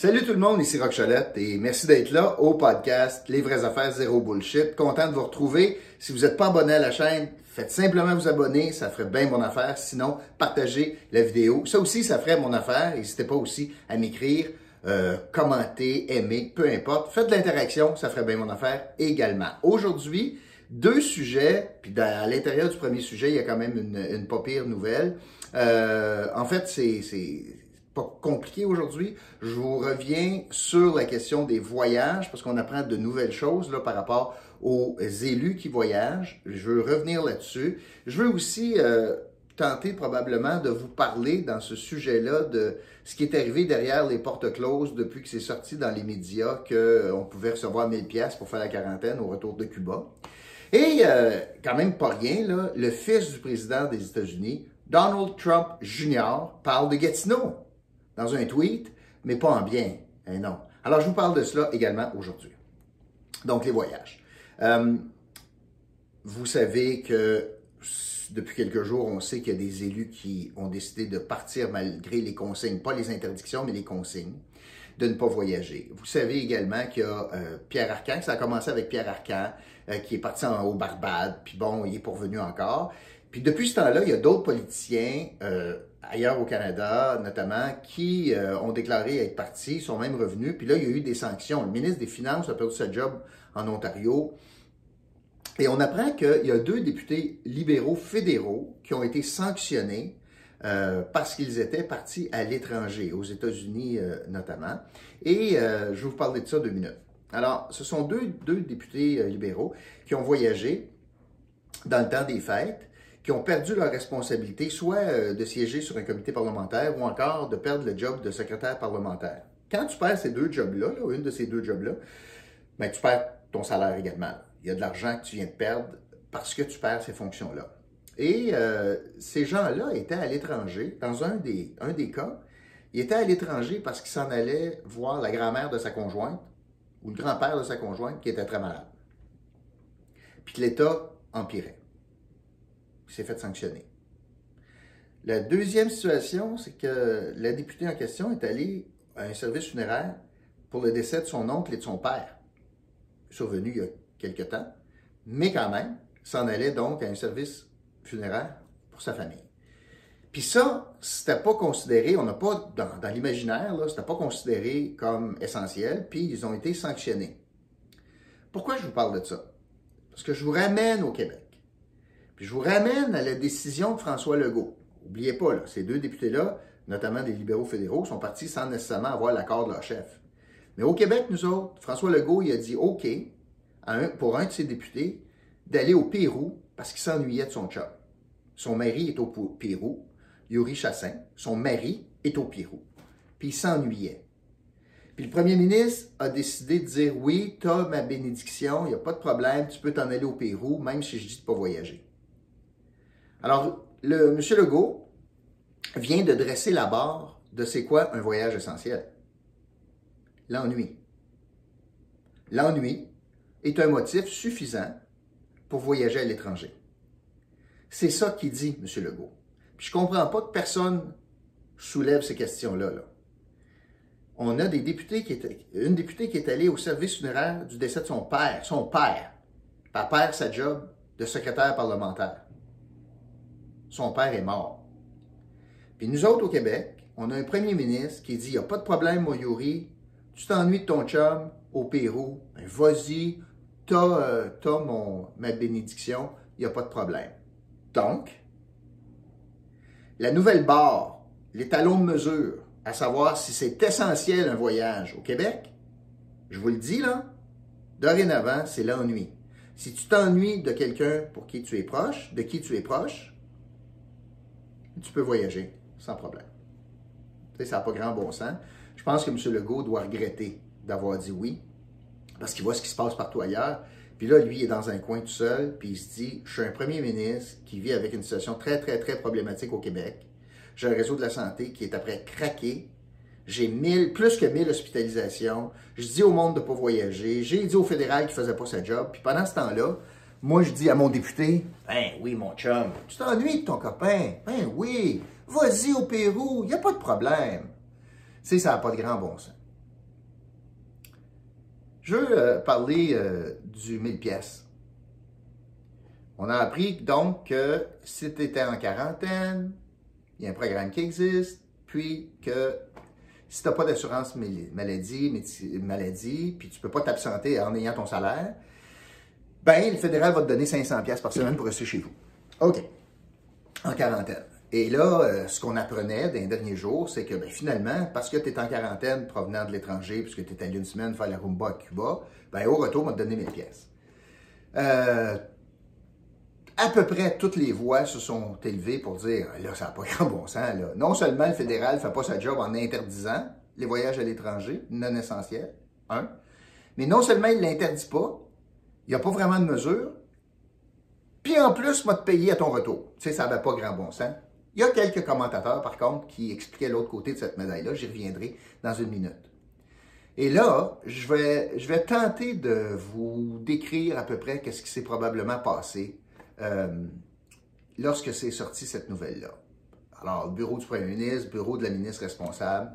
Salut tout le monde, ici Rock et merci d'être là au podcast Les vraies affaires zéro bullshit. Content de vous retrouver. Si vous n'êtes pas abonné à la chaîne, faites simplement vous abonner, ça ferait bien mon affaire. Sinon, partagez la vidéo. Ça aussi, ça ferait mon affaire. N'hésitez pas aussi à m'écrire, euh, commenter, aimer, peu importe. Faites de l'interaction, ça ferait bien mon affaire également. Aujourd'hui, deux sujets, puis à l'intérieur du premier sujet, il y a quand même une, une pas pire nouvelle. Euh, en fait, c'est compliqué aujourd'hui. Je vous reviens sur la question des voyages parce qu'on apprend de nouvelles choses là, par rapport aux élus qui voyagent. Je veux revenir là-dessus. Je veux aussi euh, tenter probablement de vous parler dans ce sujet-là de ce qui est arrivé derrière les portes closes depuis que c'est sorti dans les médias qu'on euh, pouvait recevoir 1000 pièces pour faire la quarantaine au retour de Cuba. Et euh, quand même pas rien, là, le fils du président des États-Unis, Donald Trump Jr., parle de Gatineau dans un tweet, mais pas en bien. Hein, non. Alors, je vous parle de cela également aujourd'hui. Donc, les voyages. Euh, vous savez que depuis quelques jours, on sait qu'il y a des élus qui ont décidé de partir malgré les consignes, pas les interdictions, mais les consignes, de ne pas voyager. Vous savez également qu'il y a euh, Pierre Arcan, ça a commencé avec Pierre Arcan, euh, qui est parti en, au Barbade, puis bon, il est pourvenu encore. Puis depuis ce temps-là, il y a d'autres politiciens ailleurs au Canada notamment, qui euh, ont déclaré être partis, sont même revenus. Puis là, il y a eu des sanctions. Le ministre des Finances a perdu sa job en Ontario. Et on apprend qu'il y a deux députés libéraux fédéraux qui ont été sanctionnés euh, parce qu'ils étaient partis à l'étranger, aux États-Unis euh, notamment. Et je vais vous parler de ça deux minutes. Alors, ce sont deux, deux députés libéraux qui ont voyagé dans le temps des fêtes qui ont perdu leur responsabilité, soit euh, de siéger sur un comité parlementaire ou encore de perdre le job de secrétaire parlementaire. Quand tu perds ces deux jobs-là, une de ces deux jobs-là, ben, tu perds ton salaire également. Il y a de l'argent que tu viens de perdre parce que tu perds ces fonctions-là. Et euh, ces gens-là étaient à l'étranger. Dans un des, un des cas, ils étaient à l'étranger parce qu'ils s'en allaient voir la grand-mère de sa conjointe ou le grand-père de sa conjointe qui était très malade. Puis l'État empirait s'est fait sanctionner. La deuxième situation, c'est que la députée en question est allée à un service funéraire pour le décès de son oncle et de son père, survenu il y a quelque temps, mais quand même, s'en allait donc à un service funéraire pour sa famille. Puis ça, c'était pas considéré, on n'a pas, dans, dans l'imaginaire, c'était pas considéré comme essentiel, puis ils ont été sanctionnés. Pourquoi je vous parle de ça? Parce que je vous ramène au Québec je vous ramène à la décision de François Legault. N'oubliez pas, là, ces deux députés-là, notamment des libéraux fédéraux, sont partis sans nécessairement avoir l'accord de leur chef. Mais au Québec, nous autres, François Legault, il a dit OK pour un de ses députés d'aller au Pérou parce qu'il s'ennuyait de son chum. Son mari est au Pérou, Yuri Chassin. Son mari est au Pérou. Puis il s'ennuyait. Puis le premier ministre a décidé de dire oui, tu as ma bénédiction, il n'y a pas de problème, tu peux t'en aller au Pérou, même si je dis de ne pas voyager. Alors, M. Legault vient de dresser la barre de c'est quoi un voyage essentiel. L'ennui. L'ennui est un motif suffisant pour voyager à l'étranger. C'est ça qu'il dit, M. Legault. Puis je ne comprends pas que personne soulève ces questions-là. Là. On a des députés qui étaient, une députée qui est allée au service funéraire du décès de son père. Son père. Perd sa job de secrétaire parlementaire son père est mort. Puis nous autres au Québec, on a un premier ministre qui dit Il n'y a pas de problème, moi, Yuri, tu t'ennuies de ton chum au Pérou, ben, vas-y, t'as euh, ma bénédiction, il n'y a pas de problème. Donc, la nouvelle barre, les talons de mesure, à savoir si c'est essentiel un voyage au Québec, je vous le dis là, dorénavant, c'est l'ennui. Si tu t'ennuies de quelqu'un pour qui tu es proche, de qui tu es proche, tu peux voyager sans problème. Tu sais, ça n'a pas grand bon sens. Je pense que M. Legault doit regretter d'avoir dit oui, parce qu'il voit ce qui se passe partout ailleurs. Puis là, lui, il est dans un coin tout seul, puis il se dit, je suis un premier ministre qui vit avec une situation très, très, très problématique au Québec. J'ai un réseau de la santé qui est après craqué. J'ai plus que 1000 hospitalisations. Je dis au monde de ne pas voyager. J'ai dit au fédéral qu'il ne faisait pas sa job. Puis pendant ce temps-là, moi, je dis à mon député, ben oui, mon chum, tu t'ennuies de ton copain? Ben oui, vas-y au Pérou, il n'y a pas de problème. Tu sais, ça n'a pas de grand bon sens. Je veux euh, parler euh, du 1000 pièces. On a appris donc que si tu étais en quarantaine, il y a un programme qui existe, puis que si tu n'as pas d'assurance maladie, maladie, puis tu ne peux pas t'absenter en ayant ton salaire, ben le fédéral va te donner 500 pièces par semaine pour rester chez vous. OK. En quarantaine. Et là, euh, ce qu'on apprenait dans les derniers jours, c'est que ben, finalement, parce que tu es en quarantaine provenant de l'étranger, puisque tu es allé une semaine faire la rumba à Cuba, ben, au retour, on va te donner 1000 pièces. Euh, à peu près toutes les voix se sont élevées pour dire là, ça n'a pas grand bon sens. Non seulement le fédéral ne fait pas sa job en interdisant les voyages à l'étranger, non essentiels, un, mais non seulement il ne l'interdit pas, il n'y a pas vraiment de mesure, puis en plus, moi, te payer à ton retour. Tu sais, ça n'avait pas grand bon sens. Il y a quelques commentateurs, par contre, qui expliquaient l'autre côté de cette médaille-là. J'y reviendrai dans une minute. Et là, je vais, tenter de vous décrire à peu près ce qui s'est probablement passé euh, lorsque c'est sorti cette nouvelle-là. Alors, bureau du premier ministre, bureau de la ministre responsable,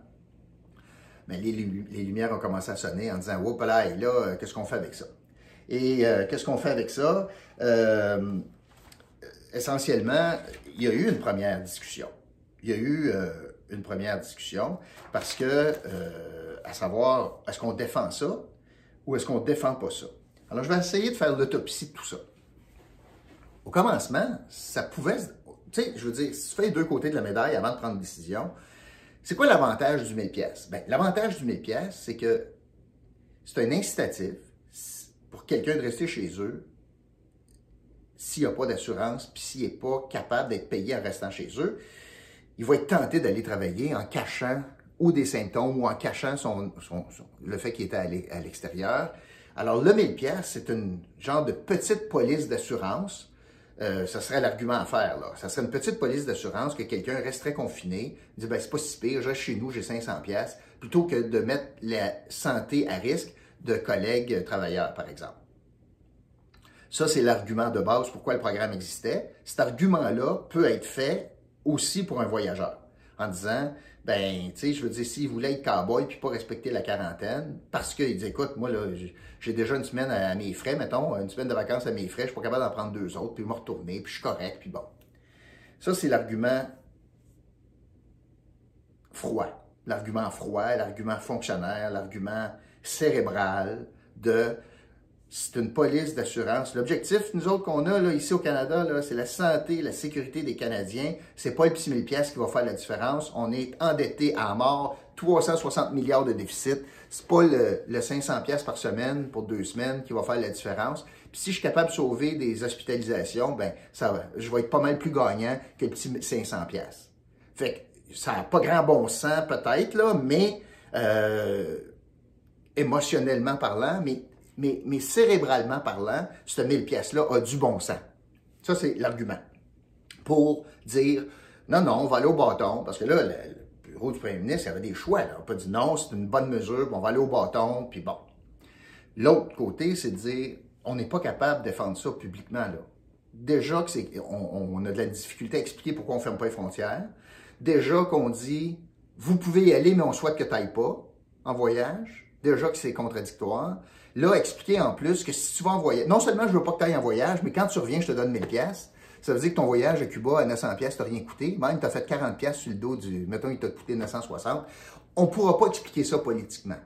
mais les, lumières ont commencé à sonner en disant Oups là, là, euh, qu'est-ce qu'on fait avec ça Et euh, qu'est-ce qu'on fait avec ça? Essentiellement, il y a eu une première discussion. Il y a eu euh, une première discussion parce que, euh, à savoir, est-ce qu'on défend ça ou est-ce qu'on ne défend pas ça? Alors, je vais essayer de faire l'autopsie de tout ça. Au commencement, ça pouvait. Tu sais, je veux dire, si tu fais les deux côtés de la médaille avant de prendre une décision, c'est quoi l'avantage du 1000 pièces? Ben, L'avantage du 1000 pièces, c'est que c'est un incitatif pour quelqu'un de rester chez eux s'il n'y a pas d'assurance, puis s'il n'est pas capable d'être payé en restant chez eux, il va être tenté d'aller travailler en cachant ou des symptômes ou en cachant son, le fait qu'il était à l'extérieur. Alors, le 1000 pièces, c'est une genre de petite police d'assurance. Euh, ça serait l'argument à faire, là. Ça serait une petite police d'assurance que quelqu'un resterait confiné, dit, ben, c'est pas si pire, je reste chez nous, j'ai 500 pièces, plutôt que de mettre la santé à risque de collègues travailleurs, par exemple. Ça, c'est l'argument de base pourquoi le programme existait. Cet argument-là peut être fait aussi pour un voyageur en disant, ben, tu sais, je veux dire, s'il voulait être cowboy puis pas respecter la quarantaine, parce qu'il dit, écoute, moi, là, j'ai déjà une semaine à mes frais, mettons, une semaine de vacances à mes frais, je suis pas capable d'en prendre deux autres, puis me retourner, puis je suis correct, puis bon. Ça, c'est l'argument froid. L'argument froid, l'argument fonctionnaire, l'argument cérébral de c'est une police d'assurance. L'objectif, nous autres, qu'on a là, ici au Canada, c'est la santé, la sécurité des Canadiens. C'est pas le petit 1000 pièces qui va faire la différence. On est endetté à mort, 360 milliards de déficit. C'est pas le, 500 pièces par semaine pour deux semaines qui va faire la différence. Puis si je suis capable de sauver des hospitalisations, ben ça va, je vais être pas mal plus gagnant que le petit 500 pièces. Fait que ça n'a pas grand bon sens peut-être là, mais euh, émotionnellement parlant, mais mais, cérébralement parlant, ce 1000 pièces-là a du bon sens. Ça, c'est l'argument. Pour dire, non, non, on va aller au bâton, parce que là, le, bureau du premier ministre, il avait des choix. Là. On peut dire, non, c'est une bonne mesure, on va aller au bâton, puis bon. L'autre côté, c'est de dire, on n'est pas capable de défendre ça publiquement. Là. Déjà que c'est, on, a de la difficulté à expliquer pourquoi on ne ferme pas les frontières. Déjà qu'on dit, vous pouvez y aller, mais on souhaite que tu n'ailles pas en voyage. Déjà que c'est contradictoire. Là, expliquer en plus que si tu vas en voyage, non seulement je veux pas que tu ailles en voyage, mais quand tu reviens, je te donne 1000 pièces. Ça veut dire que ton voyage à Cuba à 900 pièces t'a rien coûté. Même tu as fait 40 pièces sur le dos du, mettons, il t'a coûté 960. On pourra pas expliquer ça politiquement.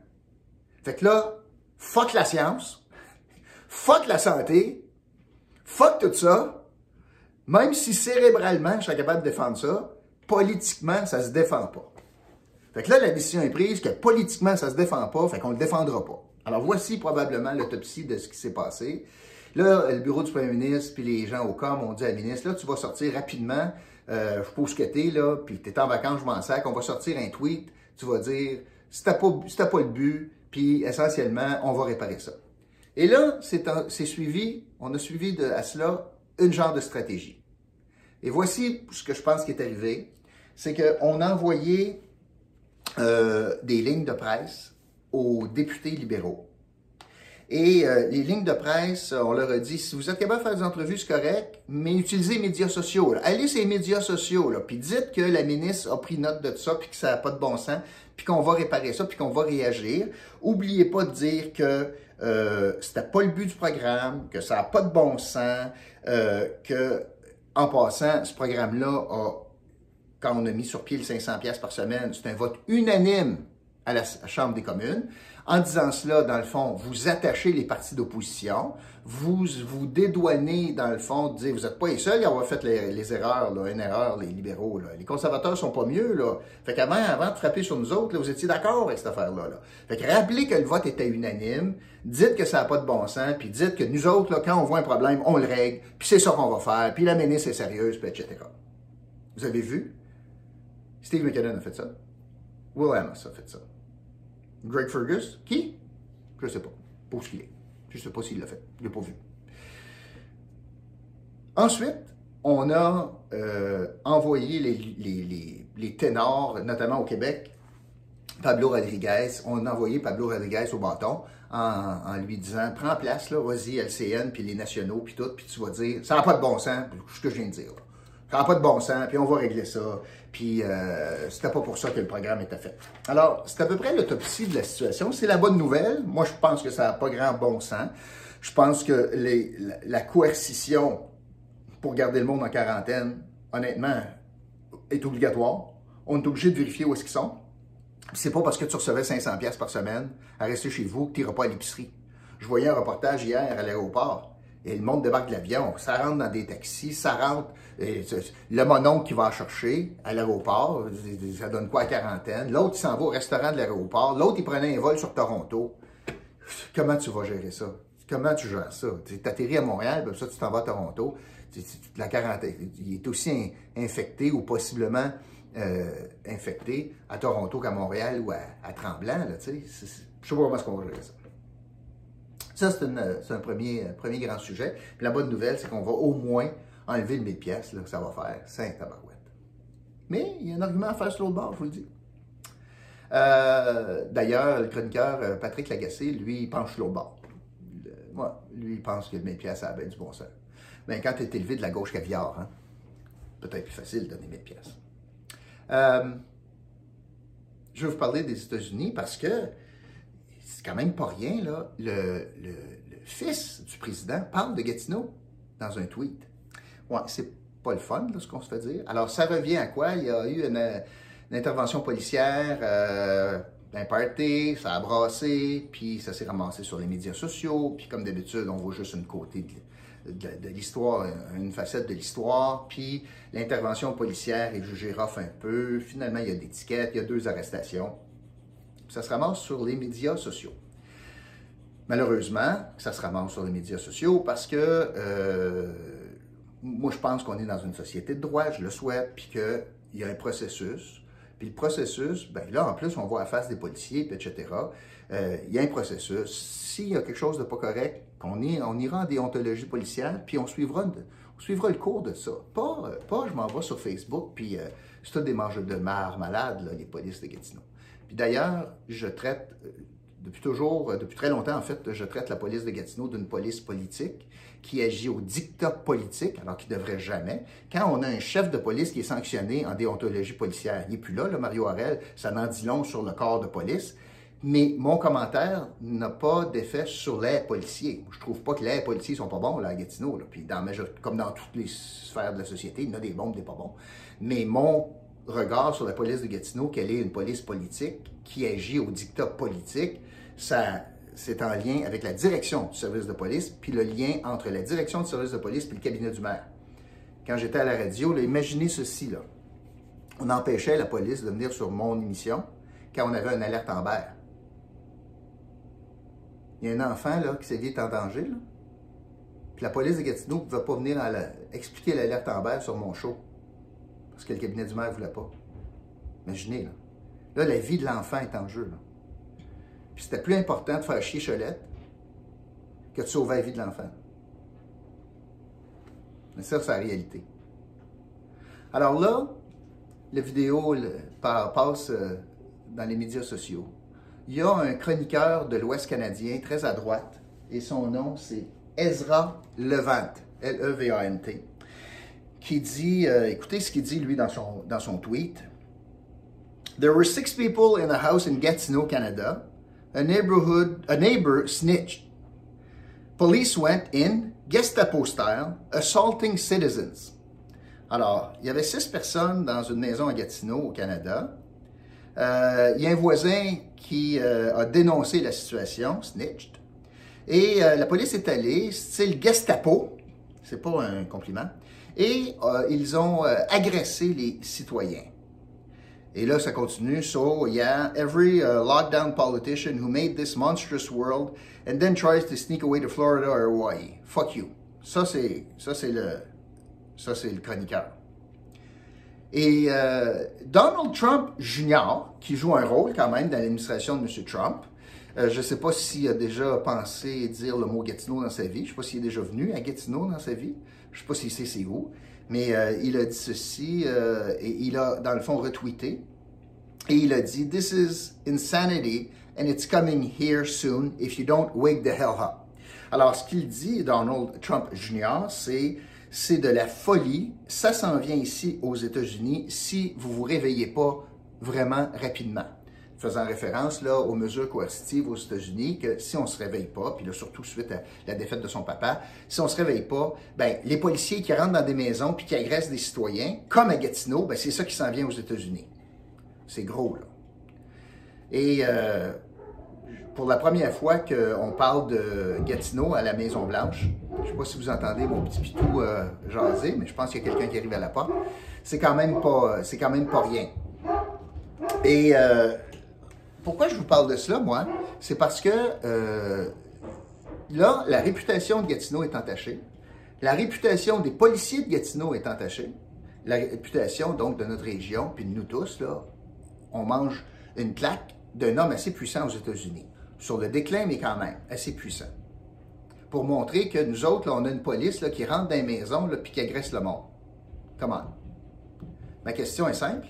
Fait que là, fuck la science, fuck la santé, fuck tout ça. Même si cérébralement, je serais capable de défendre ça, politiquement, ça se défend pas. Fait que là, la décision est prise que politiquement, ça se défend pas, fait qu'on le défendra pas. Alors voici probablement l'autopsie de ce qui s'est passé. Là, le bureau du premier ministre puis les gens au COM ont dit à la ministre, là, tu vas sortir rapidement, euh, je pose que t'es là, puis t'es en vacances, je m'en sac, on va sortir un tweet, tu vas dire, si t'as pas, pas le but, puis essentiellement, on va réparer ça. Et là, c'est suivi, on a suivi à cela une genre de stratégie. Et voici ce que je pense qui est arrivé, c'est qu'on a envoyé euh, des lignes de presse aux députés libéraux. Et euh, les lignes de presse, on leur a dit, si vous êtes capable de faire des entrevues, c'est correct, mais utilisez les médias sociaux. Allez sur les médias sociaux, puis dites que la ministre a pris note de ça, puis que ça n'a pas de bon sens, puis qu'on va réparer ça, puis qu'on va réagir. Oubliez pas de dire que euh, c'était pas le but du programme, que ça n'a pas de bon sens, euh, que, en passant, ce programme-là a, quand on a mis sur pied le 500 pièces par semaine, c'est un vote unanime à la Chambre des communes. En disant cela, dans le fond, vous attachez les partis d'opposition, vous vous dédouanez, dans le fond, de dire vous n'êtes pas les seuls à avoir fait les, erreurs, là, une erreur, les libéraux. Là. Les conservateurs sont pas mieux. Là. Fait qu'avant avant de frapper sur nous autres, là, vous étiez d'accord avec cette affaire-là. Là. Fait que rappelez que le vote était unanime, dites que ça n'a pas de bon sens, puis dites que nous autres, là, quand on voit un problème, on le règle, puis c'est ça qu'on va faire, puis la ministre est sérieuse, puis etc. Vous avez vu? Steve McKinnon a fait ça. Will Amos a fait ça. Greg Fergus, qui? Je ne sais pas. Pour ce qu'il est. Je ne sais pas s'il l'a fait. Je l'ai pas vu. Ensuite, on a euh, envoyé les, les, ténors, notamment au Québec, Pablo Rodriguez. On a envoyé Pablo Rodriguez au bâton en, lui disant Prends place, là, vas-y, LCN, puis les nationaux, puis tout, puis tu vas dire Ça n'a pas de bon sens, ce que je viens de dire. Ça n'a pas de bon sens, puis on va régler ça. Puis euh, c'était pas pour ça que le programme était fait. Alors, c'est à peu près l'autopsie de la situation. C'est la bonne nouvelle. Moi, je pense que ça n'a pas grand bon sens. Je pense que les, la, coercition pour garder le monde en quarantaine, honnêtement, est obligatoire. On est obligé de vérifier où est-ce qu'ils sont. C'est pas parce que tu recevais 500 pièces par semaine à rester chez vous que tu n'iras pas à l'épicerie. Je voyais un reportage hier à l'aéroport et le monde débarque de l'avion. Ça rentre dans des taxis, ça rentre. le mononcle qui va chercher à l'aéroport, ça donne quoi à quarantaine? L'autre, il s'en va au restaurant de l'aéroport. L'autre, il prenait un vol sur Toronto. Comment tu vas gérer ça? Comment tu gères ça? Tu atterris à Montréal, puis ça, tu t'en vas à Toronto. La quarantaine, il est aussi infecté ou possiblement euh, infecté à Toronto qu'à Montréal ou à, Tremblant. je ne sais pas comment est-ce qu'on va gérer ça. Ça, c'est un premier, premier grand sujet. Puis la bonne nouvelle, c'est qu'on va au moins enlever le 1000 pièces, ça va faire 5 tabarouettes. Mais il y a un argument à faire sur l'autre bord, je vous le dis. Euh, d'ailleurs, le chroniqueur euh, Patrick Lagacé, lui, il penche sur l'autre bord. moi, lui, il pense que le 1000 pièces, a bien du bon sens. Mais quand tu es élevé de la gauche caviar, hein, peut-être plus facile de donner 1000 pièces. Euh, je vais vous parler des États-Unis parce que c'est quand même pas rien, là. Le, fils du président parle de Gatineau dans un tweet. Ouais, c'est pas le fun, ce qu'on se fait dire. Alors, ça revient à quoi? Il y a eu une, intervention policière, euh, un party, ça a brassé, puis ça s'est ramassé sur les médias sociaux, puis comme d'habitude, on voit juste une côté de, l'histoire, une facette de l'histoire, puis l'intervention policière est jugée rough un peu. Finalement, il y a des tickets, il y a deux arrestations ça se ramasse sur les médias sociaux. Malheureusement, ça se ramasse sur les médias sociaux parce que euh, moi, je pense qu'on est dans une société de droit, je le souhaite, puis qu'il y a un processus. Puis le processus, ben là, en plus, on voit à face des policiers, puis etc. Euh, il y a un processus. S'il y a quelque chose de pas correct, on, ira en déontologie policière, puis on suivra, on suivra le cours de ça. Pas, pas je m'en vais sur Facebook, puis euh, c'est tout des mangeurs de marre malades, là, les polices de Gatineau. Puis d'ailleurs, je traite, euh, depuis toujours, euh, depuis très longtemps en fait, je traite la police de Gatineau d'une police politique qui agit au dictat politique, alors qu'il ne devrait jamais. Quand on a un chef de police qui est sanctionné en déontologie policière, il n'est plus là, le Mario Harel, ça n'en dit long sur le corps de police. Mais mon commentaire n'a pas d'effet sur les policiers. Je trouve pas que les policiers sont pas bons là, à Gatineau. Puis comme dans toutes les sphères de la société, il y en a des bons, des pas bons. Mais mon regard sur la police de Gatineau qu'elle est une police politique qui agit au dictat politique, c'est en lien avec la direction du service de police, puis le lien entre la direction du service de police et le cabinet du maire. Quand j'étais à la radio, imaginez ceci, là. on empêchait la police de venir sur mon émission quand on avait une alerte en berre. Il y a un enfant qui s'est dit en danger, puis la police de Gatineau ne pouvait pas venir expliquer l'alerte en berre sur mon show parce que le cabinet du maire ne voulait pas. Imaginez, là. Là, la vie de l'enfant est en jeu. Puis c'était plus important de faire chier Cholette que de sauver la vie de l'enfant. Mais ça, c'est la réalité. Alors là, la vidéo passe euh, dans les médias sociaux. Il y a un chroniqueur de l'Ouest canadien, très à droite, et son nom, c'est Ezra Levant, L-E-V-A-N-T, qui dit, euh, écoutez ce qu'il dit, lui, dans son, dans son tweet. There were six people in a house in Gatineau, Canada. A neighborhood, a neighbor snitched. Police went in, Gestapo style, assaulting citizens. Alors, il y avait six personnes dans une maison à Gatineau, au Canada. Euh, il y a un voisin qui euh, a dénoncé la situation, snitched. Et la police est allée, style Gestapo, c'est pas un compliment, et ils ont agressé les citoyens. Et là, ça continue. So, yeah, every uh, lockdown politician who made this monstrous world and then tries to sneak away to Florida or Hawaii. Fuck you. Ça, c'est, ça, c'est le, ça, c'est le chroniqueur. Et euh, Donald Trump Jr., qui joue un rôle quand même dans l'administration de M. Trump, euh, je ne sais pas s'il a déjà pensé dire le mot Gatineau dans sa vie. Je ne sais pas s'il est déjà venu à Gatineau dans sa vie. Je ne sais pas sait c'est où. Mais euh, il a dit ceci et il a, dans le fond, retweeté. Et il a dit This is insanity and it's coming here soon if you don't wake the hell up. Alors, ce qu'il dit, Donald Trump Jr., c'est c'est de la folie. Ça s'en vient ici aux États-Unis si vous vous réveillez pas vraiment rapidement. Faisant référence là aux mesures coercitives aux États-Unis, que si on se réveille pas, puis surtout suite à la défaite de son papa, si on se réveille pas, ben les policiers qui rentrent dans des maisons puis qui agressent des citoyens, comme à Gatineau, ben c'est ça qui s'en vient aux États-Unis. C'est gros là. Et euh, pour la première fois qu'on parle de Gatineau à la Maison Blanche, je ne sais pas si vous entendez mon petit pitou euh, jaser, mais je pense qu'il y a quelqu'un qui arrive à la porte. C'est quand même pas, c'est quand même pas rien. Et euh, pourquoi je vous parle de cela, moi? C'est parce que euh, là, la réputation de Gatineau est entachée. La réputation des policiers de Gatineau est entachée. La réputation donc de notre région, puis de nous tous là, on mange une claque d'un homme assez puissant aux États-Unis. Sur le déclin, mais quand même assez puissant pour montrer que nous autres, on a une police là, qui rentre dans les maisons et qui agresse le monde. Comment? Ma question est simple.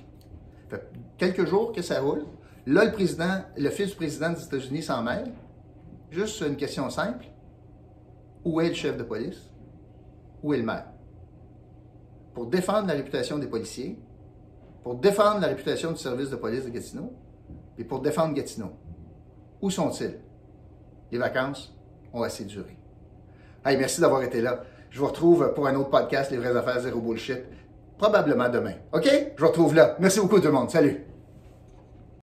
Ça fait quelques jours que ça roule. Là, le président, le fils du président des États-Unis s'en mêle. Juste une question simple. Où est le chef de police? Où est le maire? Pour défendre la réputation des policiers, pour défendre la réputation du service de police de Gatineau, et pour défendre Gatineau. Où sont-ils? Les vacances ont assez duré. Hey, merci d'avoir été là. Je vous retrouve pour un autre podcast, Les vraies affaires zéro bullshit, probablement demain. OK? Je vous retrouve là. Merci beaucoup tout le monde. Salut!